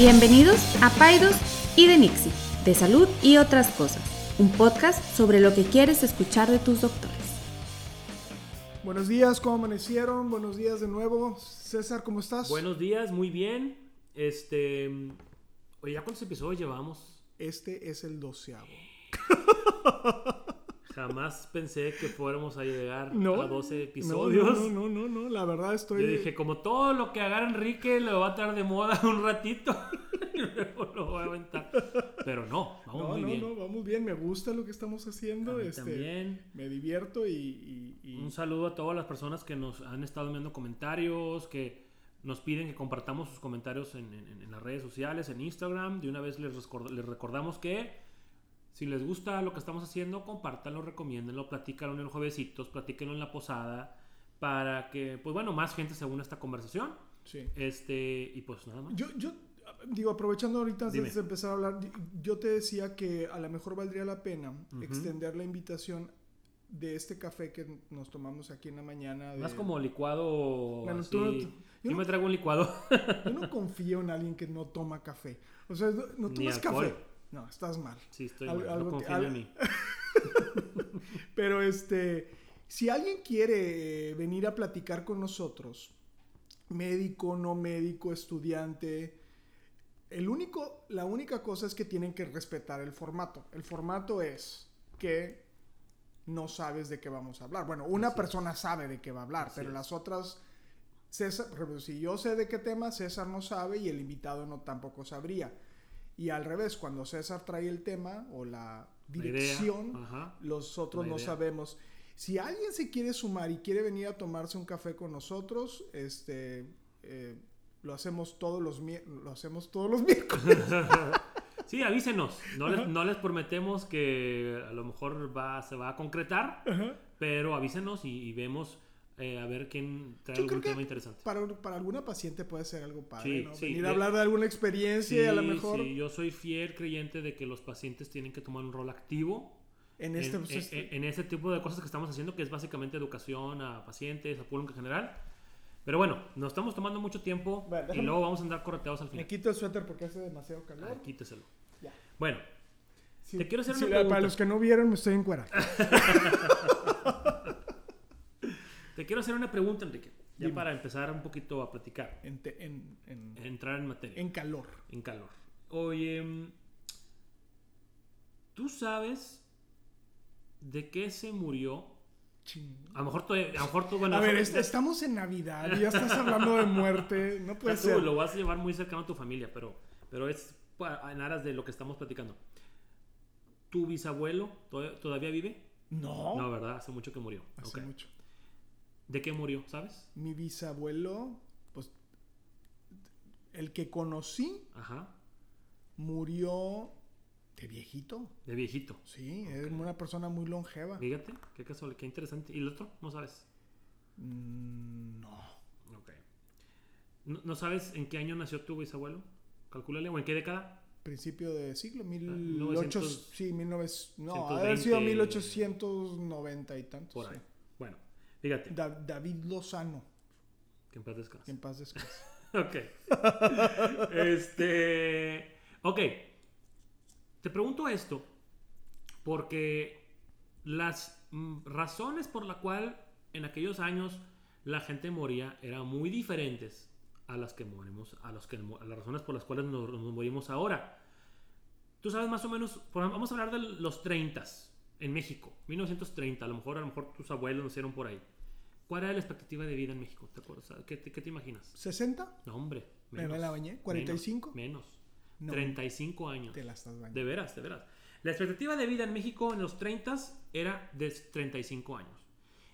Bienvenidos a Paidos y de Nixie, de salud y otras cosas, un podcast sobre lo que quieres escuchar de tus doctores. Buenos días, ¿cómo amanecieron? Buenos días de nuevo. César, ¿cómo estás? Buenos días, muy bien. Este. Oye, ¿ya cuántos episodios llevamos? Este es el doceavo. Jamás pensé que fuéramos a llegar No, a 12 No, episodios. No, no, no, no, la verdad estoy... Yo dije, como todo lo que haga Enrique le va a estar de moda un ratito. y luego lo voy a aventar. Pero no, vamos no, muy no, bien. no, vamos bien, me gusta lo que estamos haciendo. A mí este, también. Me divierto y... y- y- Un saludo a todas las personas que nos han estado enviando comentarios, que nos piden que compartamos sus comentarios en, en- en las redes sociales, en Instagram. De una vez les recordamos que si les gusta lo que estamos haciendo, compártanlo, recomiéndenlo, platícanlo en los juevesitos, platíquenlo en la posada, para que, pues bueno, más gente se una a esta conversación. sí. Este, y pues nada más. Yo, yo digo, aprovechando ahorita antes Dime. de empezar a hablar, yo te decía que a lo mejor valdría la pena extender la invitación de este café que nos tomamos aquí en la mañana. de- Más como licuado. Bueno, así. tú no- yo Yo no- me traigo un licuado. Yo no confío en alguien que no toma café. O sea, no, no tomas café. No, estás mal. Sí, estoy Al- mal, algo no al- en mí. Pero este, si alguien quiere eh, venir a platicar con nosotros, médico, no médico, estudiante, el único, la única cosa es que tienen que respetar el formato. El formato es que no sabes de qué vamos a hablar. Bueno, una Así es. persona sabe de qué va a hablar, Así pero es. las otras, César, si yo sé de qué tema, César no sabe y el invitado no tampoco sabría. Y al revés, cuando César trae el tema o la dirección, ajá. los otros La no sabemos. Si alguien se quiere sumar y quiere venir a tomarse un café con nosotros, este, eh, lo hacemos todos los lo hacemos todos los miércoles. Sí, avísenos. No les, no les prometemos que a lo mejor va, se va a concretar, pero avísenos y, y vemos eh, a ver quién trae Yo algún tema interesante. Para, para alguna paciente puede ser algo padre, Sí, ¿no? sí, venir de- a hablar de alguna experiencia y a lo Sí, mejor sí, yo soy fiel creyente de que los pacientes tienen que tomar un rol activo en este, en, pues, en- en ese tipo de cosas que estamos haciendo, que es básicamente educación a pacientes, a público en general. Pero bueno, nos estamos tomando mucho tiempo Bueno, y déjame- luego vamos a andar correteados al me final. quito el suéter porque hace demasiado calor. Ah, quíteselo. Ya. Bueno, Sí, Te quiero hacer sí, una Para pregunta. los que no vieron, me estoy en cuera. te quiero hacer una pregunta, Enrique, ya Dime. para empezar un poquito a platicar, En, te- en, en, entrar en materia. en calor. en calor. Oye, mm, ¿tú sabes de qué se murió? A lo mejor tú, a lo mejor tú, bueno, a ver, est- estamos en Navidad y ya estás hablando de muerte. No puede tú ser. lo vas a llevar muy cercano a tu familia, pero, pero es en aras de lo que estamos platicando. ¿Tu bisabuelo todavía, vive? No, No, ¿verdad? Hace mucho que murió. hace mucho. ¿De qué murió, sabes? Mi bisabuelo, pues el que conocí Ajá. murió de viejito. De viejito. Sí, es una persona muy longeva. Fíjate, qué casual, qué interesante. ¿Y el otro? No sabes. Mm, No. Ok. ¿No, no sabes en qué año nació tu bisabuelo? Calcúlale, o en qué década. Principio de siglo, mil 900, ocho- sí, 1900, no, 120. haber sido 1890 y tantos. Por ahí. sí. Bueno, fíjate, Da- David Lozano, que en paz descanse. que en paz descanse. Ok. este. Ok. Te pregunto esto porque las razones por la cual en aquellos años la gente moría eran muy diferentes a las que morimos, a, los que, a las razones por las cuales nos, nos morimos ahora. Tú sabes más o menos, vamos a hablar de los 30 en México, 1930, a lo mejor a lo mejor tus abuelos nacieron por ahí. ¿Cuál era la expectativa de vida en México? ¿Te acuerdas? ¿Qué, te- qué te imaginas? ¿60? No, hombre. ¿Me la bañé? ¿45? Menos. menos. No. 35 años. Te la estás bañando. De veras, de veras. La expectativa de vida en México en los 30 era de 35 años.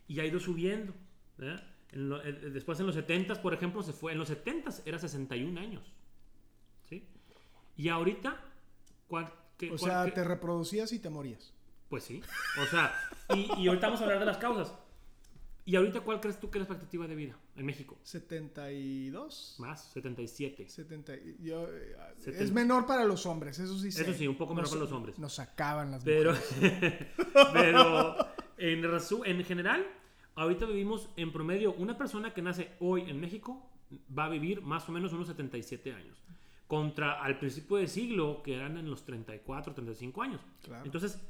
Y ha ido subiendo. En lo- eh, después en los 70, por ejemplo, se fue. En los 70 era 61 años. ¿Sí? Y ahorita, ¿cuál, qué- O cuál- sea, qué- te reproducías y te morías. Pues sí. O sea, y, y ahorita vamos a hablar de las causas. ¿Y ahorita cuál crees tú que es la expectativa de vida en México? 72. Más, 77. 70, y- yo, eh, es menor para los hombres, eso sí sé. Eso sí, un poco menor Nos- para los hombres. Nos sacaban las Pero, mujeres. pero en, en general, ahorita vivimos en promedio, una persona que nace hoy en México va a vivir más o menos unos 77 años. contra al principio del siglo, que eran en los 34, 35 años. Claro. Entonces,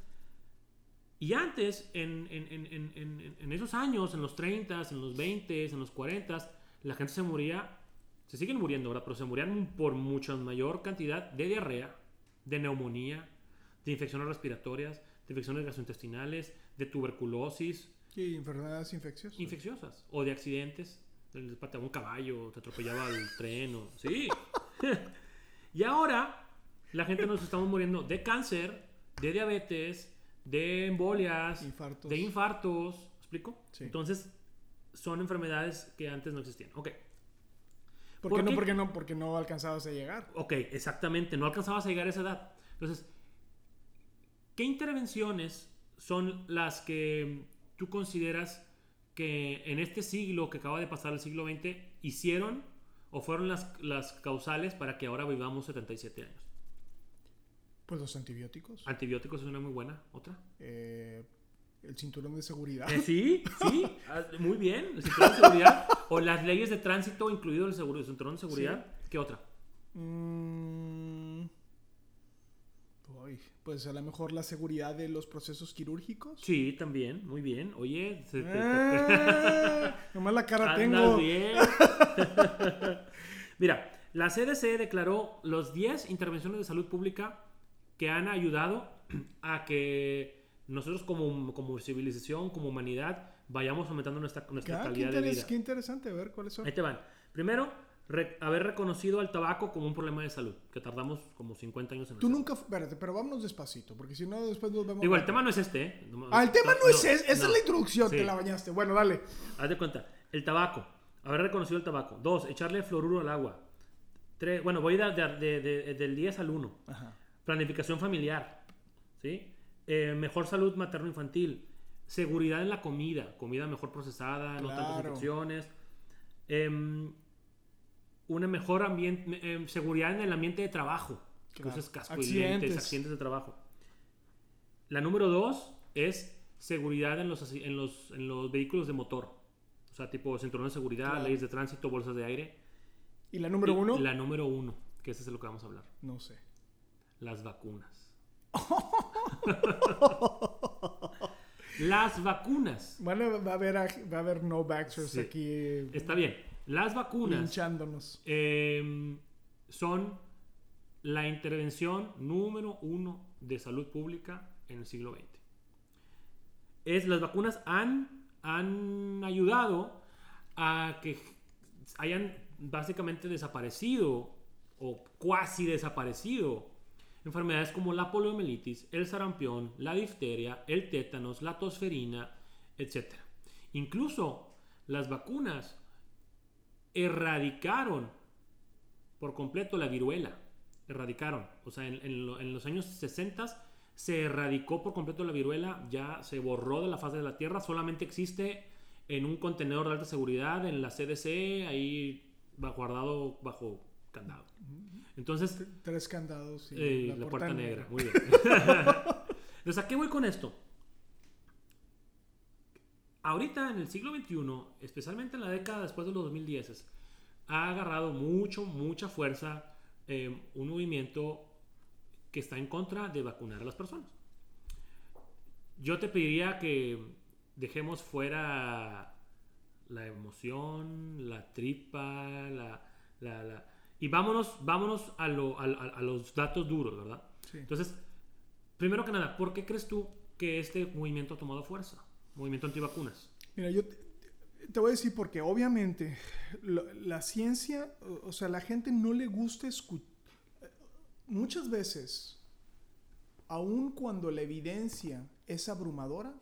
y antes, en, en- en- en- esos años, en los 30, en los 20, en los 40, la gente se moría, se siguen muriendo ahora, pero se morían por mucha mayor cantidad de diarrea, de neumonía, de infecciones respiratorias, de infecciones gastrointestinales, de tuberculosis, Y enfermedades infecciosas. infecciosas, o de accidentes. Les pateaba un caballo, te atropellaba el tren, o... Sí. y ahora, la gente nos estamos muriendo de cáncer, de diabetes, de embolias, Infartos. de infartos. ¿Me explico? Sí. Entonces, son enfermedades que antes no existían. Ok. ¿Por, ¿Por qué no? Porque no, porque no alcanzabas a llegar. Ok, exactamente. No alcanzabas a llegar a esa edad. Entonces, ¿qué intervenciones son las que tú consideras que en este siglo que acaba de pasar, el siglo XX, hicieron o fueron las, las causales para que ahora vivamos 77 años? Pues los antibióticos. Antibióticos es una muy buena. ¿Otra? eh, el cinturón de seguridad. Eh, sí, sí. ah, Muy bien. El cinturón de seguridad. O las leyes de tránsito, incluido el, seguro, el cinturón de seguridad. ¿Qué otra? Mm, uy, pues a lo mejor la seguridad de los procesos quirúrgicos. Sí, también. Muy bien. Oye, se te- Ah, nomás la cara tengo. bien. Mira, la CDC declaró los 10 intervenciones de salud pública que han ayudado a que nosotros como, como civilización, como humanidad, vayamos aumentando nuestra, nuestra Ah, calidad de vida. qué interesante, a ver cuáles son. Ahí te van. Primero, re- haber reconocido al tabaco como un problema de salud, que tardamos como 50 años en Tú nunca, espérate, pero vámonos despacito, porque si no después nos vemos. Digo, el tema no es este, ¿eh? Ah, el tema no, es ese, esa no. es la introducción, Sí. te la bañaste. Bueno, dale. Haz de cuenta. El tabaco. Haber reconocido el tabaco. Dos, echarle fluoruro al agua. Tres, bueno, voy de- de- de- del 10 al 1. Ajá. Planificación familiar. ¿Sí? Eh, mejor salud materno-infantil. Seguridad en la comida. Comida mejor procesada, no tantas infecciones. Em, una mejor ambiente, em, seguridad en el ambiente de trabajo. Claro. Cascoilentes, Accidentes. accidentes de trabajo. La número dos es seguridad en los, en los, en los vehículos de motor. O sea, tipo cinturón de seguridad, Claro. leyes de tránsito, bolsas de aire. ¿Y la número Y uno? La número uno, que ese es de lo que vamos a hablar. No sé. Las vacunas. Las vacunas. Bueno, va a haber, va a haber no Sí. aquí eh, Está bien. Las vacunas hinchándonos. eh, son la intervención número uno de salud pública en el siglo XX. Es, las vacunas han, han ayudado a que hayan básicamente desaparecido o cuasi desaparecido enfermedades como la poliomielitis, el sarampión, la difteria, el tétanos, la tosferina, etc. Incluso las vacunas erradicaron por completo la viruela. Erradicaron. O sea, en, en lo- en los años 60 se erradicó por completo la viruela, ya se borró de la faz de la Tierra, solamente existe en un contenedor de alta seguridad en la CDC, ahí guardado bajo candado. Entonces, Tres candados y eh, la, puerta, negra. Muy bien. Entonces, ¿a qué voy con esto? Ahorita en el siglo XXI, especialmente en la década después de los 2010, ha agarrado mucho, mucha fuerza eh, un movimiento que está en contra de vacunar a las personas. Yo te pediría que dejemos fuera la emoción, la tripa, la, la- la- y vámonos, vámonos a, lo- a- a- los datos duros, ¿verdad? Sí. Entonces, primero que nada, ¿por qué crees tú que este movimiento ha tomado fuerza? Movimiento antivacunas. Mira, yo te, te voy a decir porque obviamente lo- la ciencia, o- o sea, la gente no le gusta escuchar. Muchas veces, aun cuando la evidencia es abrumadora,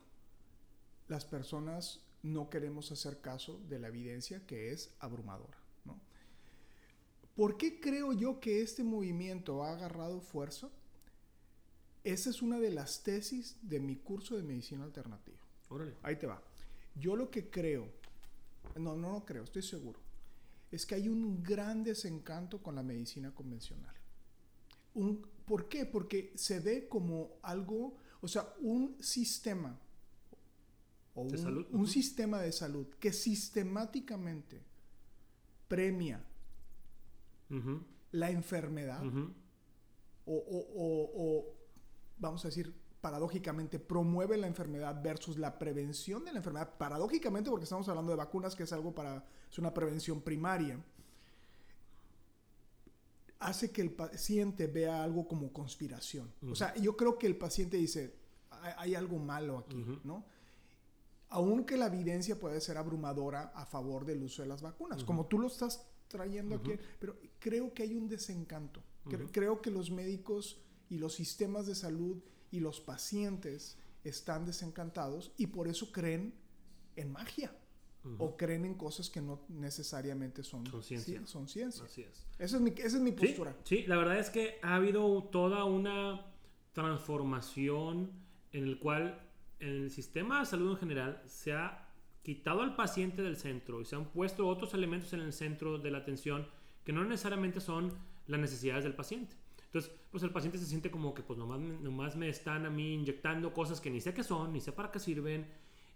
las personas no queremos hacer caso de la evidencia que es abrumadora. ¿Por qué creo yo que este movimiento ha agarrado fuerza? Esa es una de las tesis de mi curso de medicina alternativa. Órale. Ahí te va. Yo lo que creo, no, no lo creo, estoy seguro, es que hay un gran desencanto con la medicina convencional. Un, ¿Por qué? Porque se ve como algo, o sea, un sistema, o un, sistema de salud que sistemáticamente premia La enfermedad o, o- o- o, vamos a decir, paradójicamente promueve la enfermedad versus la prevención de la enfermedad. Paradójicamente, porque estamos hablando de vacunas, que es algo para, es una prevención primaria, hace que el paciente vea algo como conspiración. O sea, yo creo que el paciente dice, hay, algo malo aquí. ¿no? Aunque la evidencia puede ser abrumadora a favor del uso de las vacunas, como tú lo estás trayendo aquí, pero creo que hay un desencanto. Cre- Creo que los médicos y los sistemas de salud y los pacientes están desencantados y por eso creen en magia o creen en cosas que no necesariamente son, Son ciencia. sí, son ciencia. Así es. Esa es mi, esa es mi Sí, postura. sí, la verdad es que ha habido toda una transformación en el cual en el sistema de salud en general se ha quitado al paciente del centro y se han puesto otros elementos en el centro de la atención que no necesariamente son las necesidades del paciente. Entonces, pues el paciente se siente como que pues nomás, nomás me están a mí inyectando cosas que ni sé qué son, ni sé para qué sirven.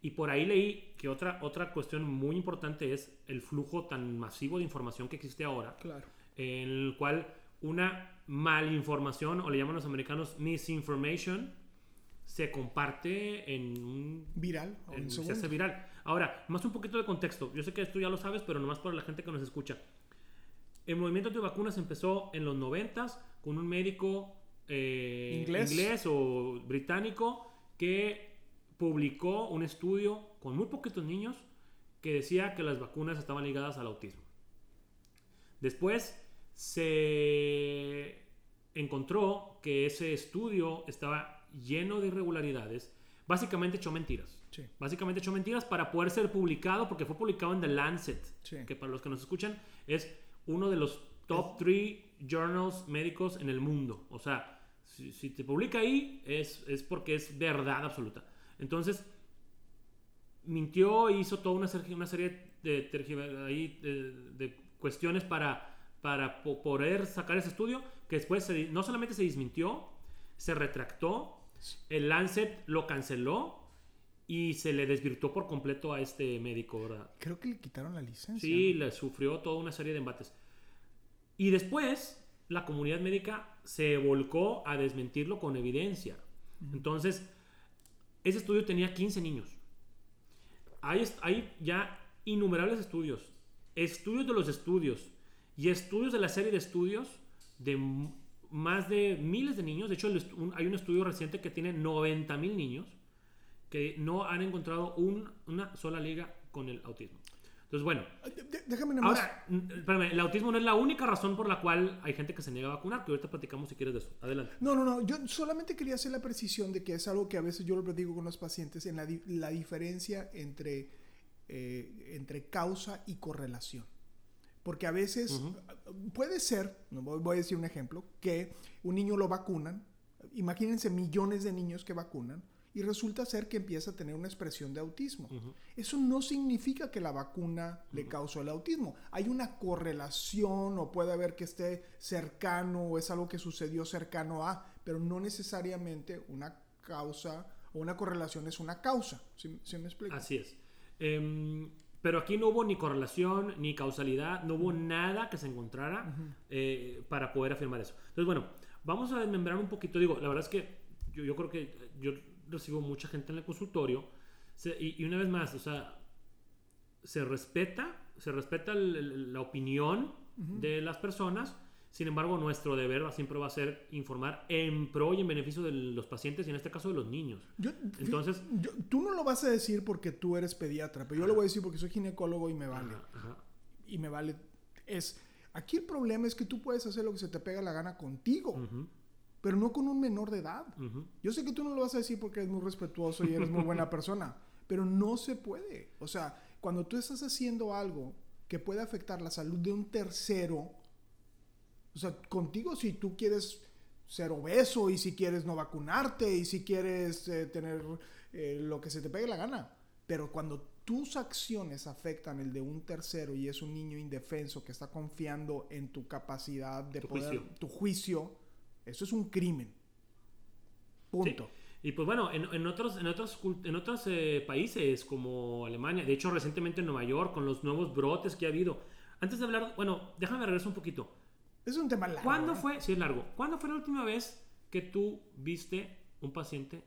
Y por ahí leí que otra, otra cuestión muy importante es el flujo tan masivo de información que existe ahora Claro. en el cual una malinformación, o le llaman los americanos misinformation, se comparte en un... Viral en se hace viral. Ahora, más un poquito de contexto. Yo sé que esto ya lo sabes, pero nomás para la gente que nos escucha. El movimiento de vacunas empezó en los 90 con un médico eh, Inglés. o británico que publicó un estudio con muy poquitos niños que decía que las vacunas estaban ligadas al autismo. Después se encontró que ese estudio estaba lleno de irregularidades. Básicamente echó mentiras. Sí. Básicamente echó mentiras para poder ser publicado porque fue publicado en The Lancet, Sí. que para los que nos escuchan es uno de los top 3 journals médicos en el mundo. O sea, si, si te publica ahí es, es porque es verdad absoluta. Entonces, mintió e hizo toda una serie, una serie de, cuestiones para, para po- poder sacar ese estudio, que después se no solamente se desmintió, se retractó, el Lancet lo canceló y se le desvirtuó por completo a este médico, ¿verdad? Creo que le quitaron la licencia. Sí, le sufrió toda una serie de embates. Y después, la comunidad médica se volcó a desmentirlo con evidencia. Entonces, ese estudio tenía 15 niños. Hay, hay ya innumerables estudios, estudios de los estudios y estudios de la serie de estudios de más de miles de niños. De hecho, hay un estudio reciente que tiene 90 mil niños que no han encontrado un- una sola liga con el autismo. Entonces, bueno, déjame nada más. ahora, espérame, el autismo no es la única razón por la cual hay gente que se niega a vacunar, que ahorita platicamos si quieres de eso. Adelante. No, no, no. Yo solamente quería hacer la precisión de que es algo que a veces yo lo platico con los pacientes en la, la diferencia entre, eh, entre causa y correlación. Porque a veces puede ser, no, voy voy a decir un ejemplo, que un niño lo vacunan. Imagínense millones de niños que vacunan y resulta ser que empieza a tener una expresión de autismo. Eso no significa que la vacuna le causó el autismo. Hay una correlación o puede haber que esté cercano o es algo que sucedió cercano a, pero no necesariamente una causa o una correlación es una causa. ¿Sí, sí me explico? Así es. Em, pero aquí no hubo ni correlación ni causalidad, no hubo nada que se encontrara eh, para poder afirmar eso. Entonces, bueno, vamos a desmembrar un poquito. Digo, la verdad es que yo, yo creo que yo recibo mucha gente en el consultorio se- y, y una vez más, o sea, se respeta, se respeta el- el- la opinión de las personas. Sin embargo, nuestro deber va- siempre va a ser informar en pro y en beneficio de los pacientes y en este caso de los niños. Yo- Entonces- yo- tú no lo vas a decir porque tú eres pediatra, pero yo lo voy a decir porque soy ginecólogo y me vale. Ajá, ajá. Y me vale. Es, aquí el problema es que tú puedes hacer lo que se te pega la gana contigo, Ujú, pero no con un menor de edad. ujú. Yo sé que tú no lo vas a decir porque eres muy respetuoso y eres muy buena persona, pero no se puede. O sea, cuando tú estás haciendo algo que puede afectar la salud de un tercero, o sea, contigo si tú quieres ser obeso y si quieres no vacunarte y si quieres eh, tener eh, lo que se te pegue la gana, pero cuando tus acciones afectan el de un tercero y es un niño indefenso que está confiando en tu capacidad de Tu poder, juicio. tu juicio, eso es un crimen. Punto. Sí. Y pues bueno, en, en otros, en otros, en otros eh, países como Alemania, de hecho recientemente en Nueva York, con los nuevos brotes que ha habido. Antes de hablar, bueno, déjame regresar un poquito. Es un tema largo. ¿Cuándo ¿eh? fue, sí es largo, ¿cuándo fue la última vez que tú viste un paciente?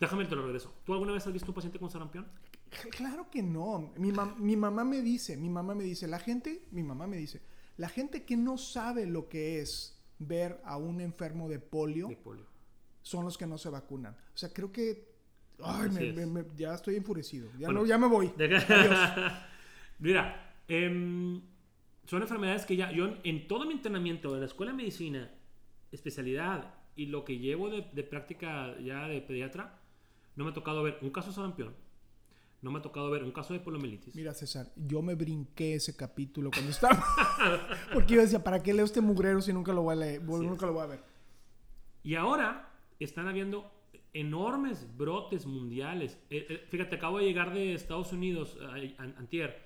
Déjame te lo regreso. ¿Tú alguna vez has visto un paciente con sarampión? Claro que no. Mi, mam- mi mamá me dice, mi mamá me dice, la gente, mi mamá me dice, la gente que no sabe lo que es ver a un enfermo de polio De polio. son los que no se vacunan. O sea, creo que... Ay, me- es. me- me- ya estoy enfurecido. Ya, Bueno. no, ya me voy. Deja- Mira, em, son enfermedades que ya yo en- en todo mi entrenamiento de la escuela de medicina, especialidad y lo que llevo de, de práctica ya de pediatra, no me ha tocado ver un caso de sarampión, no me ha tocado ver un caso de poliomielitis. Mira, César, yo me brinqué ese capítulo cuando estaba... Porque yo decía, ¿para qué leo este mugrero si nunca lo voy a leer? Nunca lo voy a ver. Y ahora están habiendo enormes brotes mundiales. Eh, eh, fíjate, acabo de llegar de Estados Unidos, eh, an- antier,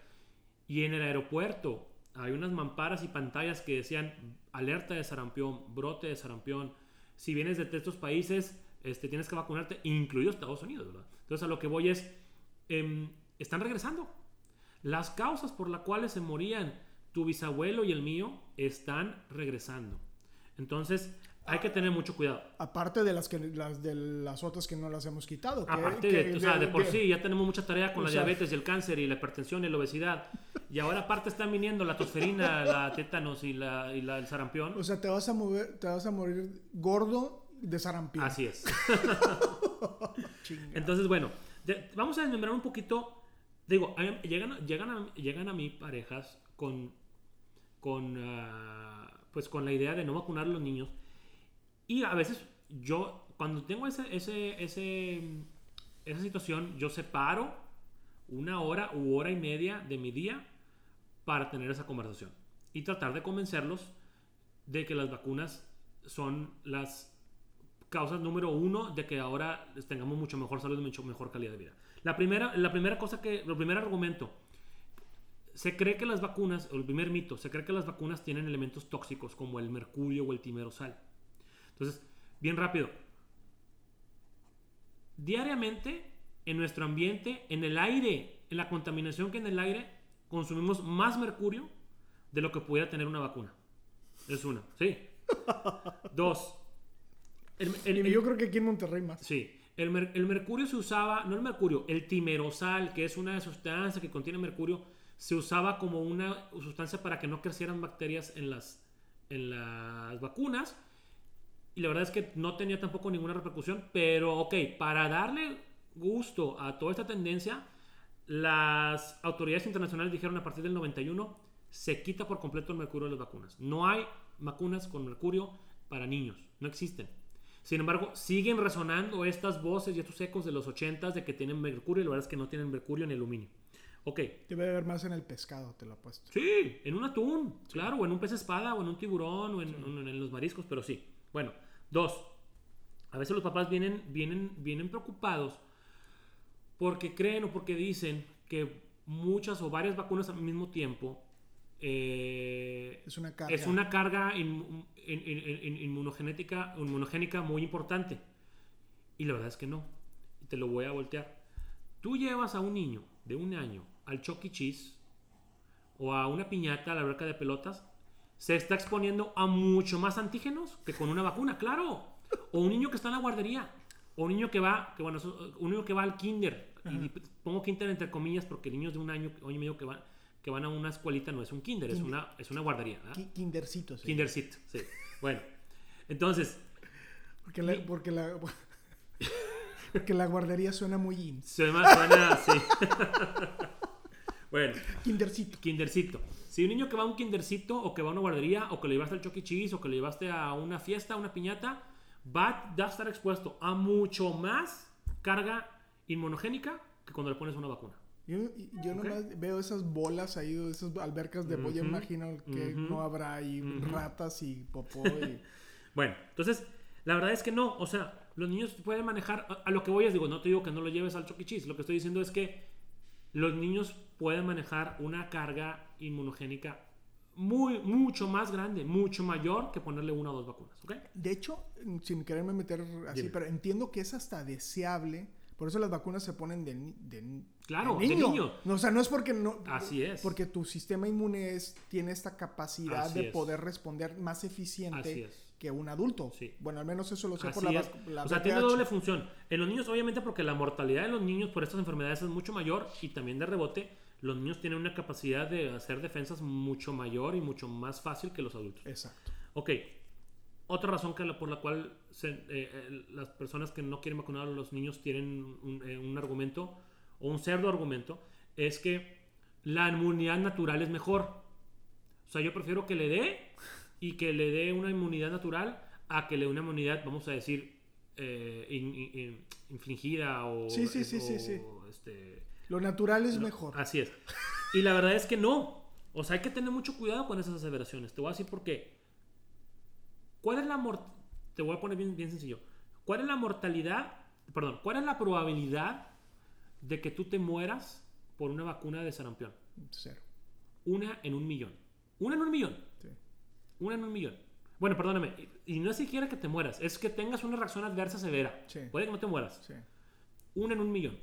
y en el aeropuerto hay unas mamparas y pantallas que decían alerta de sarampión, brote de sarampión. Si vienes de estos países, este, tienes que vacunarte, incluido Estados Unidos, ¿verdad? Entonces a lo que voy es, em, están regresando. Las causas por las cuales se morían tu bisabuelo y el mío están regresando. Entonces hay que tener mucho cuidado. Aparte de las, que, las, de las otras que no las hemos quitado. que- Aparte que- de, o sea, de por que- sí ya tenemos mucha tarea con la sea- diabetes y el cáncer y la hipertensión y la obesidad. Y ahora aparte están viniendo la tosferina, la tétanos y, la, y la- el sarampión. O sea, te vas a mover, te vas a morir gordo de sarampión. Así es. Entonces, bueno, vamos a desmembrar un poquito. Digo, llegan, llegan, a, llegan a mí parejas con, con, ah, pues con la idea de no vacunar a los niños. Y a veces yo, cuando tengo ese, ese, ese, esa situación, yo separo una hora u hora y media de mi día para tener esa conversación. Y tratar de convencerlos de que las vacunas son las causas número uno de que ahora tengamos mucho mejor salud y mucho mejor calidad de vida. La primera, la primera cosa que, el primer argumento, se cree que las vacunas, o el primer mito, se cree que las vacunas tienen elementos tóxicos como el mercurio o el timerosal. Entonces, bien rápido. Diariamente, en nuestro ambiente, en el aire, en la contaminación que en el aire, consumimos más mercurio de lo que pudiera tener una vacuna. Es una, ¿sí? Dos. El, el- Y yo creo que aquí en Monterrey más. Sí, el, mer- el mercurio se usaba, no el mercurio, el timerosal, que es una sustancia que contiene mercurio, se usaba como una sustancia para que no crecieran bacterias en las, en las vacunas. Y la verdad es que no tenía tampoco ninguna repercusión, pero ok, para darle gusto a toda esta tendencia, las autoridades internacionales dijeron a partir del 91 se quita por completo el mercurio de las vacunas. No hay vacunas con mercurio para niños, no existen. Sin embargo, siguen resonando estas voces y estos ecos de los 80s de que tienen mercurio y la verdad es que no tienen mercurio ni aluminio. Ok, Debe haber más en el pescado, te lo apuesto. sí, en un atún, claro, o en un pez espada, o en un tiburón, o en, en- en los mariscos, pero sí. Bueno, dos, a veces los papás vienen, vienen, vienen preocupados porque creen o porque dicen que muchas o varias vacunas al mismo tiempo eh, Es una carga. es una carga in- in- in- inmunogenética, inmunogénica muy importante. Y la verdad es que no. Te lo voy a voltear. Tú llevas a un niño de un año al Chuck E. Cheese o a una piñata a la alberca de pelotas, se está exponiendo a mucho más antígenos que con una vacuna, claro. O un niño que está en la guardería. O un niño que va, que bueno, un niño que va al kinder. Y pongo kinder entre comillas porque niños de un año, año y medio que van, que van a una escuelita no es un kinder, es una, es una guardería. ¿verdad? Ki- Kindercitos. sí. Kindercito, sí. Bueno, entonces, Porque la, porque la, porque la guardería suena muy in. suena, suena así. bueno, Kindercito. kindercito. Si un niño que va a un kindercito o que va a una guardería o que le llevaste al Chuck E. Cheese o que le llevaste a una fiesta, a una piñata, va a estar expuesto a mucho más carga inmunogénica que cuando le pones una vacuna. Yo, yo Ok. nomás veo esas bolas ahí, esas albercas de pollo, imagino que no habrá ahí ratas y popó. Y... Bueno, entonces, la verdad es que no. O sea, los niños pueden manejar. A, a lo que voy es, digo, no te digo que no lo lleves al Chuck E. Lo que estoy diciendo es que los niños pueden manejar una carga inmunogénica muy, mucho más grande, mucho mayor que ponerle una o dos vacunas. De hecho, sin quererme meter así, Dime. pero entiendo que es hasta deseable Por eso las vacunas se ponen de, de Claro, de de niño. No, o sea, no es porque no. Así es. Porque tu sistema inmune es, tiene esta capacidad Así de es. poder responder más eficiente que un adulto. Sí. Bueno, al menos eso lo sé Así por la, es. la o sea, tiene doble función. En los niños, obviamente, porque la mortalidad de los niños por estas enfermedades es mucho mayor y también de rebote, los niños tienen una capacidad de hacer defensas mucho mayor y mucho más fácil que los adultos. Exacto. Ok. Otra razón que la- por la cual se- eh, eh, las personas que no quieren vacunar a los niños tienen un, eh, un argumento o un cerdo argumento es que la inmunidad natural es mejor. O sea, yo prefiero que le dé y que le dé una inmunidad natural a que le dé una inmunidad, vamos a decir, eh, in- in- in- infligida o... Sí, sí, sí, sí, este, Lo natural es no, mejor. Así es. Y la verdad es que no. O sea, hay que tener mucho cuidado con esas aseveraciones. Te voy a decir por qué. ¿Cuál es la Te voy a poner bien, bien sencillo. ¿Cuál es la mortalidad? Perdón, ¿cuál es la probabilidad de que tú te mueras por una vacuna de sarampión? Cero. Una en un millón. Una en un millón. Sí. Una en un millón. Bueno, perdóname. Y y no es siquiera que te mueras, es que tengas una reacción adversa severa. Sí. Puede que no te mueras. Sí. Una en un millón.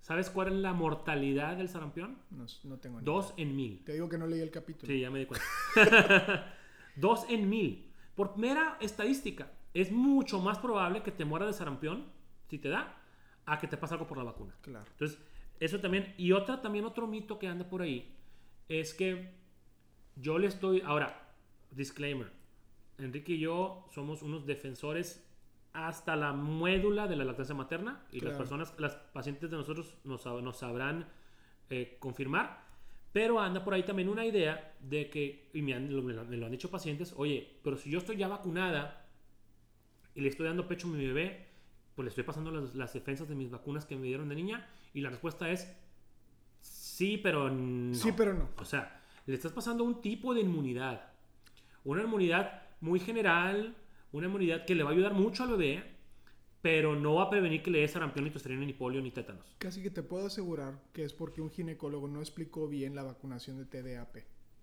¿Sabes cuál es la mortalidad del sarampión? No, no tengo ni Dos en mil. Te digo que no leí el capítulo. Sí, ya me di cuenta. Dos en mil. Por mera estadística, es mucho más probable que te mueras de sarampión, si te da, a que te pase algo por la vacuna. Claro. Entonces, eso también. Y otra, también otro mito que anda por ahí es que yo le estoy. Ahora, disclaimer. Enrique y yo somos unos defensores hasta la médula de la lactancia materna y las Claro. personas, las pacientes de nosotros nos sabrán eh, confirmar. Pero anda por ahí también una idea de que, y me, han- lo- me han dicho pacientes, oye, pero si yo estoy ya vacunada y le estoy dando pecho a mi bebé, pues le estoy pasando las, las defensas de mis vacunas que me dieron de niña. Y la respuesta es sí, pero no. Sí, pero no. O sea, le estás pasando un tipo de inmunidad. Una inmunidad muy general, una inmunidad que le va a ayudar mucho al bebé, pero no va a prevenir que le dé sarampión, ni tosterina, ni polio, ni tétanos. Casi que te puedo asegurar que es porque un ginecólogo no explicó bien la vacunación de TDAP.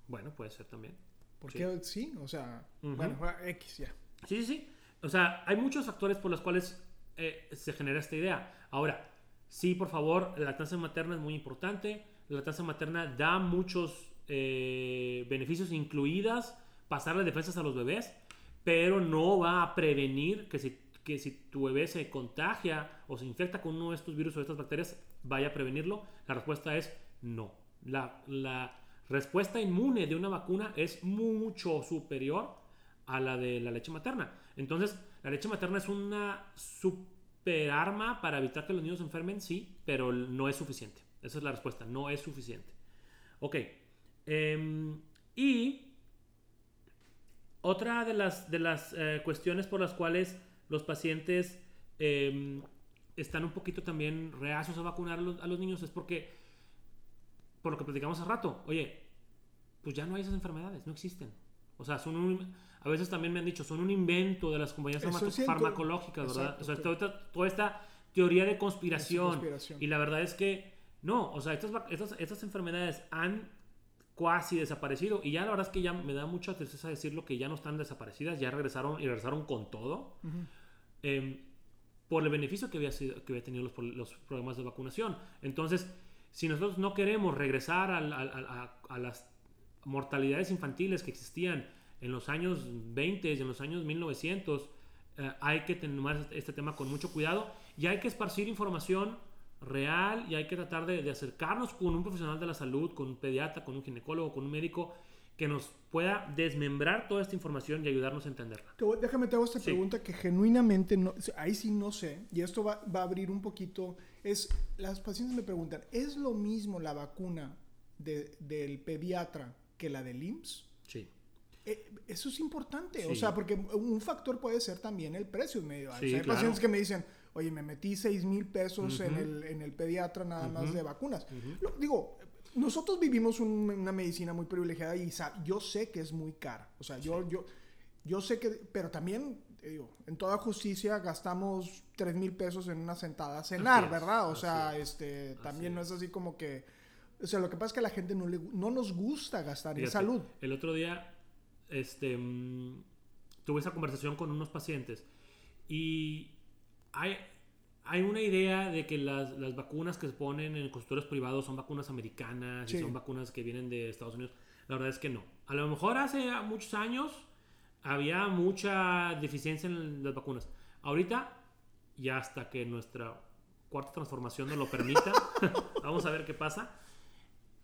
Bueno, puede ser también. Porque sí, o sea, Ujú. bueno, X ya. Sí, sí, sí. O sea, hay muchos factores por los cuales eh, se genera esta idea. Ahora, sí, por favor, la lactancia materna es muy importante. La lactancia materna da muchos eh, beneficios, incluidas pasar las defensas a los bebés, pero no va a prevenir que si, que si tu bebé se contagia o se infecta con uno de estos virus o estas bacterias, vaya a prevenirlo. La respuesta es no. La, respuesta inmune de una vacuna es mucho superior a la de la leche materna. Entonces, la leche materna es una super arma para evitar que los niños se enfermen, sí, pero no es suficiente. Esa es la respuesta, no es suficiente. Ok. em, y otra de las, de las eh, cuestiones por las cuales los pacientes em, están un poquito también reacios a vacunar a los, a los niños es porque, por lo que platicamos hace rato, oye, pues ya no hay esas enfermedades, no existen. O sea, son un, a veces también me han dicho, son un invento de las compañías farmacológicas, ¿verdad? Exacto, o sea, toda esta, toda esta teoría de conspiración, conspiración. Y la verdad es que no, o sea, estas, estas, estas enfermedades han casi desaparecido y ya la verdad es que ya me da mucha tristeza decirlo que ya no están desaparecidas, ya regresaron y regresaron con todo. em, por el beneficio que había, sido- que había tenido los, los programas de vacunación. Entonces, si nosotros no queremos regresar a, a las mortalidades infantiles que existían en los años 20 y en los años 1900, eh, hay que tomar este tema con mucho cuidado y hay que esparcir información real y hay que tratar de, de acercarnos con un profesional de la salud, con un pediatra, con un ginecólogo, con un médico que nos pueda desmembrar toda esta información y ayudarnos a entenderla. Te voy- déjame te hago esta Sí. pregunta que genuinamente no, ahí sí no sé, y esto va, va a abrir un poquito, es, las pacientes me preguntan, ¿es lo mismo la vacuna de- del pediatra que la del IMSS? Sí. Eh, eso es importante, o Sí. sea, porque un factor puede ser también el precio. medio. O sea, Sí, hay claro. pacientes que me dicen, oye, me metí 6 mil pesos en, el, en el pediatra nada más de vacunas. Lo- digo, nosotros vivimos un- una medicina muy privilegiada y yo sé que es muy cara. O sea, yo, yo, yo sé que, pero también, digo, en toda justicia gastamos 3 mil pesos en una sentada a cenar, ¿verdad? O sea, es, este, también no es. así como que... O sea, lo que pasa es que a la gente no, le, no nos gusta gastar en salud. El otro día este, mm, tuve esa conversación con unos pacientes y hay, hay una idea de que las, las vacunas que se ponen en consultorios privados son vacunas americanas y Sí. son vacunas que vienen de Estados Unidos. La verdad es que no. A lo mejor hace muchos años había mucha deficiencia en las vacunas. Ahorita, ya hasta que nuestra cuarta transformación nos lo permita, vamos a ver qué pasa.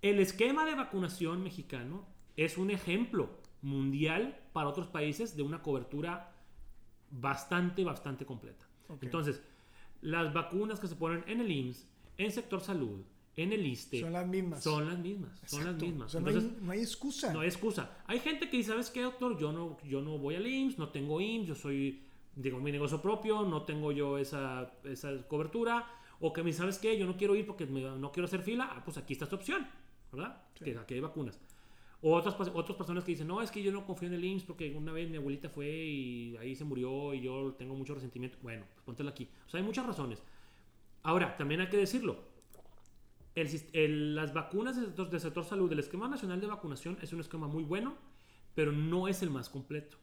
El esquema de vacunación mexicano es un ejemplo mundial para otros países de una cobertura bastante, bastante completa. Entonces, las vacunas que se ponen en el IMSS, en sector salud, en el ISTE, Son las mismas. son las mismas. Son las mismas. O sea, no, hay, no hay excusa. no hay excusa. Hay gente que dice, ¿sabes qué, doctor? Yo no, yo no voy al IMSS, no tengo IMSS, yo soy, digo, mi negocio propio, no tengo yo esa, esa cobertura. O que me dice, ¿sabes qué? Yo no quiero ir porque me- no quiero hacer fila. Ah, pues aquí está tu opción, ¿verdad? Sí. Que aquí hay vacunas. O otras, otras personas que dicen, no, es que yo no confío en el IMSS porque una vez mi abuelita fue y ahí se murió y yo tengo mucho resentimiento. Bueno, pues póntela aquí. O sea, hay muchas razones. Ahora, también hay que decirlo. El el- las vacunas del sector, del sector salud, el esquema nacional de vacunación es un esquema muy bueno, pero no es el más completo.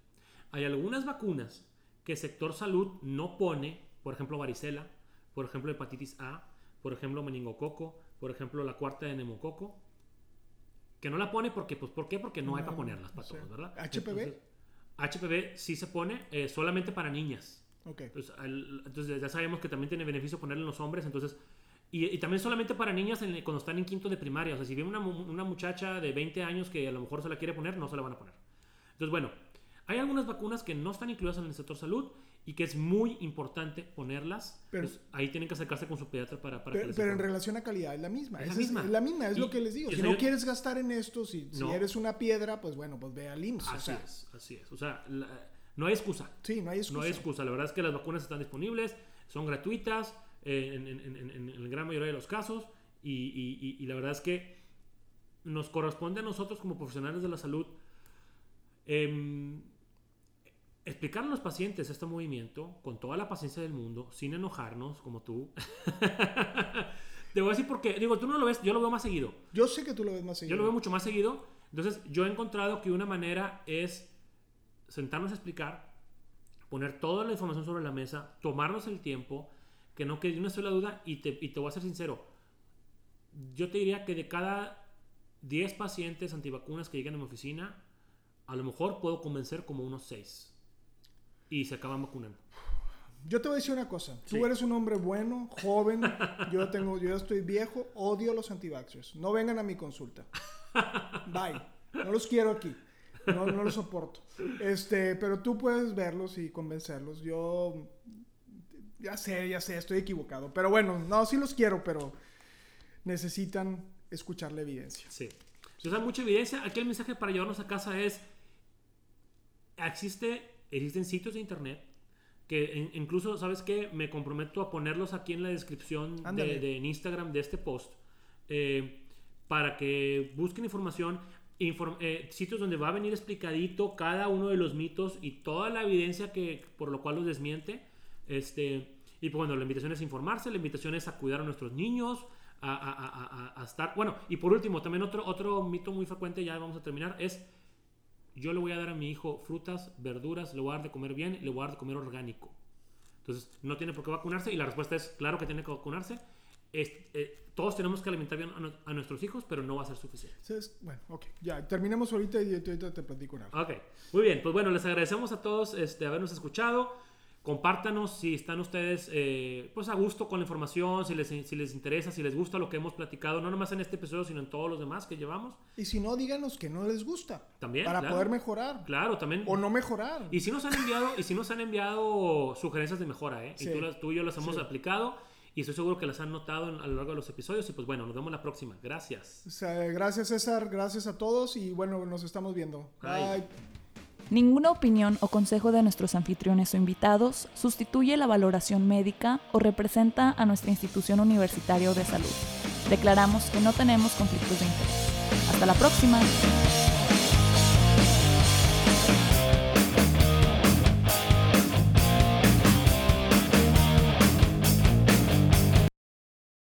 Hay algunas vacunas que el sector salud no pone, por ejemplo, varicela, por ejemplo, hepatitis A, por ejemplo, meningococo, por ejemplo, la cuarta de neumococo, que no la pone porque, pues, ¿por qué? Porque no, hay para ponerlas para sí. todos, ¿verdad? ¿HPV? Entonces, HPV sí se pone eh, solamente para niñas. Ok. Entonces, al- entonces ya sabemos que también tiene beneficio ponerlo en los hombres, entonces... Y, y también solamente para niñas en- cuando están en quinto de primaria. O sea, si viene una, una muchacha de 20 años que a lo mejor se la quiere poner, no se la van a poner. Entonces, bueno, hay algunas vacunas que no están incluidas en el sector salud y que es muy importante ponerlas. Pero- Entonces, ahí tienen que acercarse con su pediatra para, para que Pero, les pero en relación a calidad es la misma. Es la misma. Es, la misma, es Y- lo que les digo. Si no yo- quieres gastar en esto, si, eres una piedra, pues bueno, pues ve al IMSS. o Así sea, es, así es. O sea, la- no hay excusa. Sí, no hay excusa. No hay excusa. La verdad es que las vacunas están disponibles, son gratuitas eh, en, en- en- en- en la gran mayoría de los casos. Y, y- y- y la verdad es que nos corresponde a nosotros como profesionales de la salud em, explicar a los pacientes este movimiento con toda la paciencia del mundo, sin enojarnos como tú. Te voy a decir porque, digo, tú no lo ves, yo lo veo más seguido. Yo sé que tú lo ves más seguido. Yo lo veo mucho más seguido. Entonces, yo he encontrado que una manera es sentarnos a explicar, poner toda la información sobre la mesa, tomarnos el tiempo, que no quede una sola duda. Y te, y te voy a ser sincero. Yo te diría que de cada 10 pacientes antivacunas que llegan a mi oficina, a lo mejor puedo convencer como unos 6. Y se acaban vacunando. Yo te voy a decir una cosa. Sí. Tú eres un hombre bueno, joven. yo tengo, yo estoy viejo. Odio a los antivaxxers. No vengan a mi consulta. Bye. No los quiero aquí. No, no los soporto. Este, pero tú puedes verlos y convencerlos. Yo ya sé, ya sé, estoy equivocado. Pero bueno, no, sí los quiero, pero necesitan escuchar la evidencia. Sí. Entonces hay mucha evidencia. Aquí el mensaje para llevarnos a casa es, existe, existen sitios de internet que in- incluso, ¿sabes qué? Me comprometo a ponerlos aquí en la descripción de, en Instagram de este post eh, para que busquen información. inform- eh, sitios donde va a venir explicadito cada uno de los mitos y toda la evidencia que por lo cual los desmiente. Este, y pues bueno, la invitación es informarse, la invitación es a cuidar a nuestros niños, a, a- a- a- a estar... Bueno, y por último, también otro, otro mito muy frecuente, ya vamos a terminar, es yo le voy a dar a mi hijo frutas, verduras, le voy a dar de comer bien, le voy a dar de comer orgánico. Entonces, no tiene por qué vacunarse y la respuesta es, claro que tiene que vacunarse. Eh, todos tenemos que alimentar bien a, nu- a nuestros hijos, pero no va a ser suficiente. Bueno, ok. Ya, terminemos ahorita y ahorita te platico nada. Ok, muy bien. Pues bueno, les agradecemos a todos este, habernos escuchado. Compártanos si están ustedes eh, pues a gusto con la información, si les, si les interesa, si les gusta lo que hemos platicado, no nomás en este episodio, sino en todos los demás que llevamos. Y si no, díganos que no les gusta. También, Para claro. poder mejorar. Claro, también. O no mejorar. Y si nos han enviado, y si nos han enviado sugerencias de mejora, ¿eh? Sí. Y tú, las- tú y yo las hemos Sí. aplicado y estoy seguro que las han notado en- a lo largo de los episodios. Y pues bueno, nos vemos la próxima. Gracias. O sea, gracias César, gracias a todos y bueno, nos estamos viendo. Bye. Bye. Ninguna opinión o consejo de nuestros anfitriones o invitados sustituye la valoración médica o representa a nuestra institución universitaria de salud. Declaramos que no tenemos conflictos de interés. Hasta la próxima.